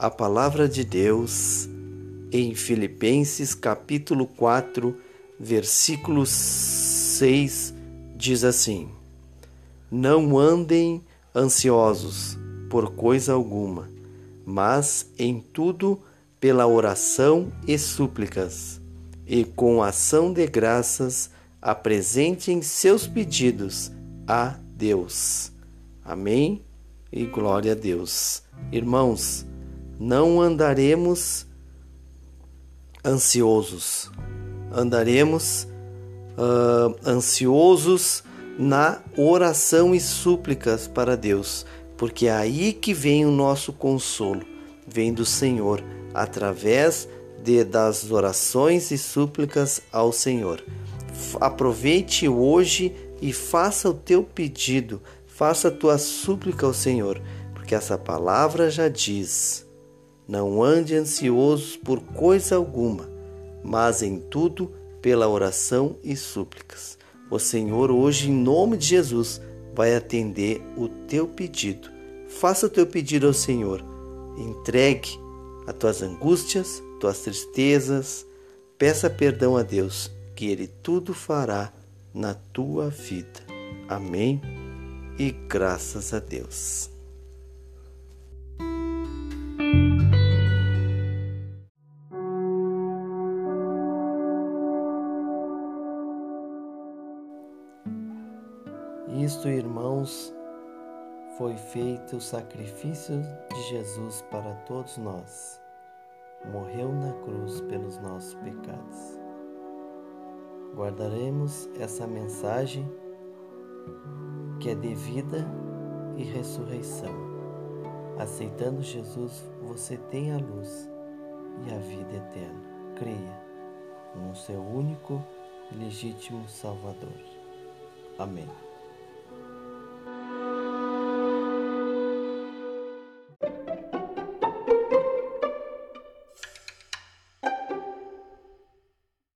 a palavra de Deus em Filipenses capítulo 4, versículo 6 diz assim: Não andem ansiosos por coisa alguma, mas em tudo pela oração e súplicas, e com ação de graças apresentem seus pedidos a Deus. Amém e glória a Deus. Irmãos, não andaremos ansiosos, andaremos uh, ansiosos na oração e súplicas para Deus, porque é aí que vem o nosso consolo, vem do Senhor, através de, das orações e súplicas ao Senhor. Aproveite hoje e faça o teu pedido, faça a tua súplica ao Senhor, porque essa palavra já diz: não ande ansiosos por coisa alguma, mas em tudo pela oração e súplicas. O Senhor hoje, em nome de Jesus, vai atender o teu pedido. Faça o teu pedido ao Senhor. Entregue as tuas angústias, tuas tristezas. Peça perdão a Deus, que Ele tudo fará na tua vida. Amém? E graças a Deus. Isto, irmãos, foi feito o sacrifício de Jesus para todos nós. Morreu na cruz pelos nossos pecados. Guardaremos essa mensagem que é de vida e ressurreição. Aceitando Jesus, você tem a luz e a vida eterna. Creia no seu único e legítimo Salvador. Amém.